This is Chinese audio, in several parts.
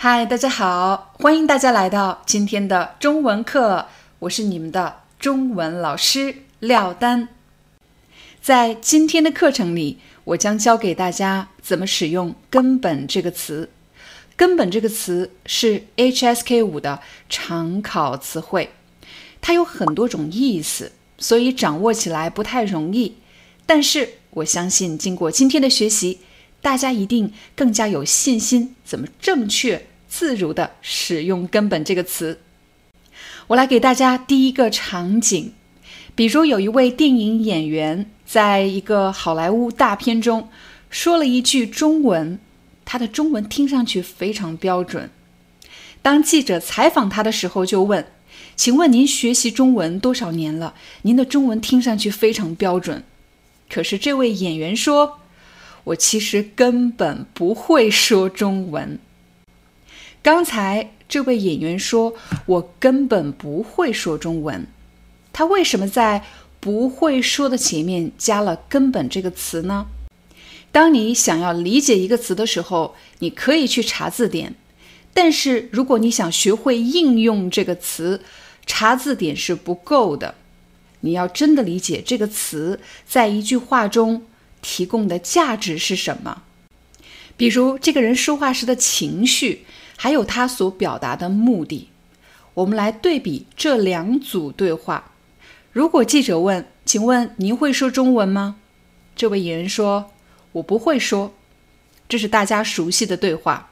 嗨，大家好，欢迎大家来到今天的中文课，我是你们的中文老师廖丹。在今天的课程里，我将教给大家怎么使用“根本”这个词。根本这个词是 HSK 五的常考词汇，它有很多种意思，所以掌握起来不太容易。但是我相信，经过今天的学习，大家一定更加有信心，怎么正确、自如地使用“根本”这个词。我来给大家第一个场景，比如有一位电影演员在一个好莱坞大片中说了一句中文，他的中文听上去非常标准。当记者采访他的时候，就问：“请问您学习中文多少年了？您的中文听上去非常标准。”可是这位演员说。我其实根本不会说中文。刚才这位演员说：“我根本不会说中文。”他为什么在“不会说”的前面加了“根本”这个词呢？当你想要理解一个词的时候，你可以去查字典；但是如果你想学会应用这个词，查字典是不够的。你要真的理解这个词在一句话中。提供的价值是什么？比如这个人说话时的情绪，还有他所表达的目的。我们来对比这两组对话。如果记者问：“请问您会说中文吗？”这位演员说：“我不会说。”这是大家熟悉的对话。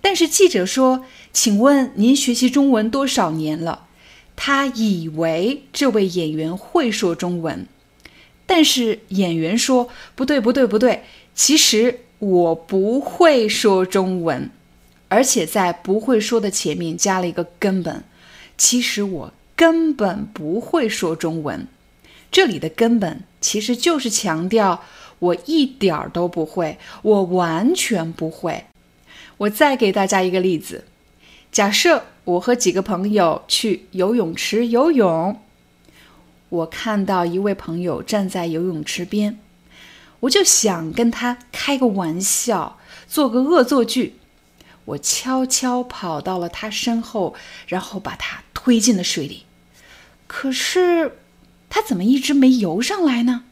但是记者说：“请问您学习中文多少年了？”他以为这位演员会说中文。但是演员说：“不对，不对，不对！其实我不会说中文，而且在不会说的前面加了一个根本。其实我根本不会说中文。这里的根本其实就是强调我一点儿都不会，我完全不会。我再给大家一个例子：假设我和几个朋友去游泳池游泳。”我看到一位朋友站在游泳池边，我就想跟他开个玩笑，做个恶作剧。我悄悄跑到了他身后，然后把他推进了水里。可是他怎么一直没游上来呢？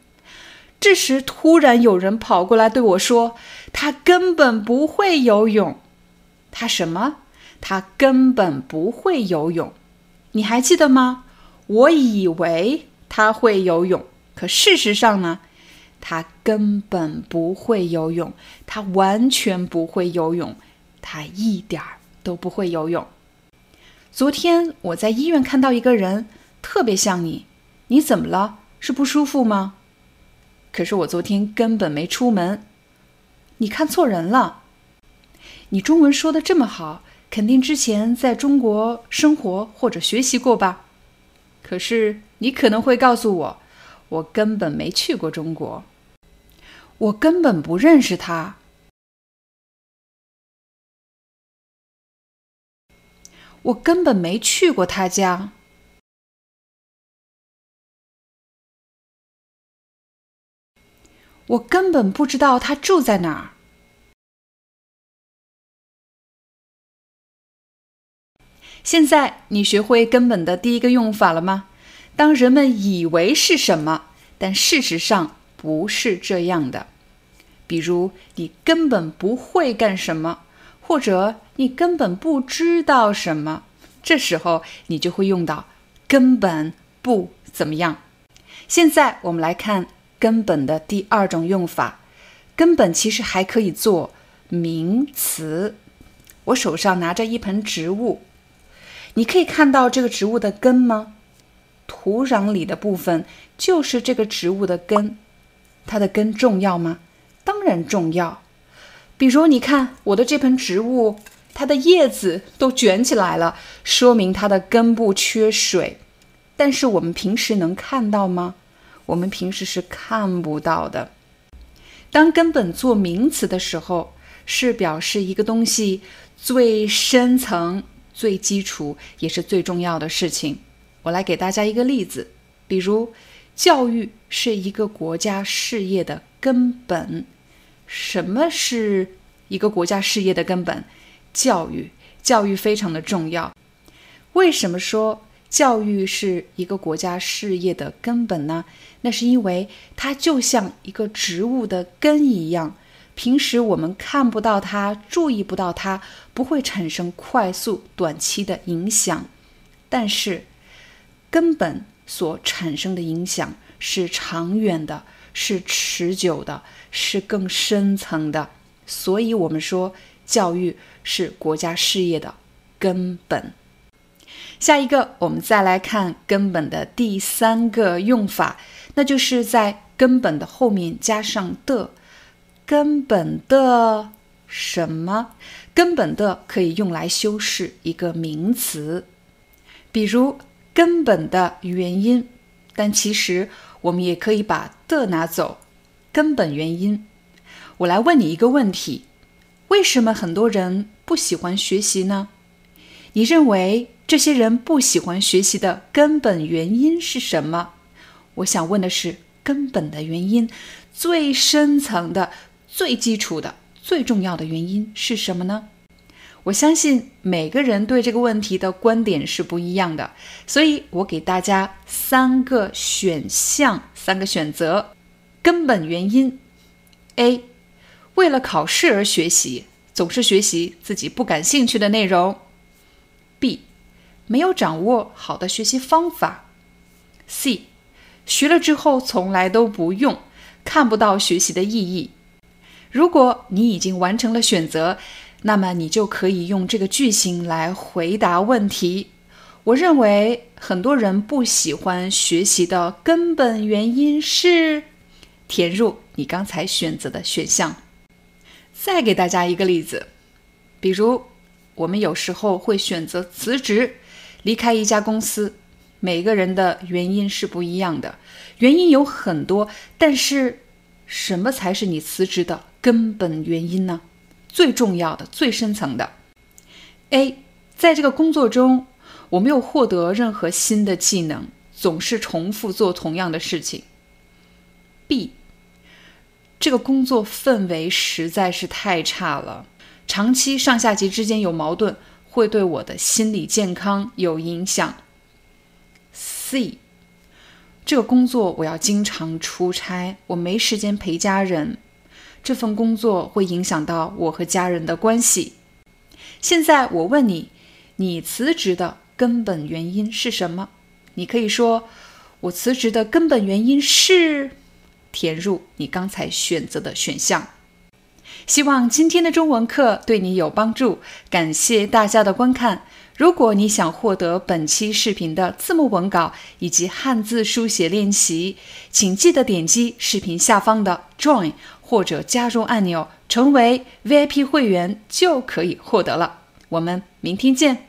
这时突然有人跑过来对我说：“他根本不会游泳。”他什么？他根本不会游泳。你还记得吗？我以为。他会游泳，可事实上呢，他根本不会游泳，他完全不会游泳，他一点儿都不会游泳。昨天我在医院看到一个人，特别像你，你怎么了？是不舒服吗？可是我昨天根本没出门，你看错人了。你中文说的这么好，肯定之前在中国生活或者学习过吧？可是。你可能会告诉我，我根本没去过中国，我根本不认识他，我根本没去过他家，我根本不知道他住在哪儿。现在你学会根本的第一个用法了吗？当人们以为是什么，但事实上不是这样的。比如，你根本不会干什么，或者你根本不知道什么，这时候你就会用到“根本不怎么样”。现在我们来看“根本”的第二种用法，“根本”其实还可以做名词。我手上拿着一盆植物，你可以看到这个植物的根吗？土壤里的部分就是这个植物的根。它的根重要吗？当然重要。比如你看我的这盆植物，它的叶子都卷起来了，说明它的根部缺水。但是我们平时能看到吗？我们平时是看不到的。当根本做名词的时候，是表示一个东西最深层、最基础也是最重要的事情。我来给大家一个例子，比如教育是一个国家事业的根本。什么是一个国家事业的根本？教育，教育非常的重要。为什么说？教育是一个国家事业的根本呢，那是因为它就像一个植物的根一样，平时我们看不到它，注意不到它，不会产生快速短期的影响，但是根本所产生的影响是长远的，是持久的，是更深层的。所以，我们说教育是国家事业的根本。下一个，我们再来看根本的第三个用法，那就是在根本的后面加上的。根本的什么？根本的可以用来修饰一个名词，比如根本的原因。但其实我们也可以把的拿走，根本原因。我来问你一个问题：为什么很多人不喜欢学习呢？你认为？这些人不喜欢学习的根本原因是什么？我想问的是，根本的原因，最深层的、最基础的、最重要的原因是什么呢？我相信每个人对这个问题的观点是不一样的，所以我给大家三个选项，三个选择。根本原因：A，为了考试而学习，总是学习自己不感兴趣的内容；B。没有掌握好的学习方法，C，学了之后从来都不用，看不到学习的意义。如果你已经完成了选择，那么你就可以用这个句型来回答问题。我认为很多人不喜欢学习的根本原因是填入你刚才选择的选项。再给大家一个例子，比如我们有时候会选择辞职。离开一家公司，每个人的原因是不一样的，原因有很多，但是什么才是你辞职的根本原因呢？最重要的、最深层的，A，在这个工作中我没有获得任何新的技能，总是重复做同样的事情。B，这个工作氛围实在是太差了，长期上下级之间有矛盾。会对我的心理健康有影响。C，这个工作我要经常出差，我没时间陪家人，这份工作会影响到我和家人的关系。现在我问你，你辞职的根本原因是什么？你可以说，我辞职的根本原因是填入你刚才选择的选项。希望今天的中文课对你有帮助，感谢大家的观看。如果你想获得本期视频的字幕文稿以及汉字书写练习，请记得点击视频下方的 Join 或者加入按钮，成为 VIP 会员就可以获得了。我们明天见。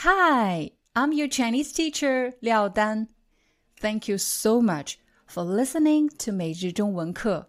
Hi, I'm your Chinese teacher, Liao Dan. Thank you so much for listening to 每日中文课.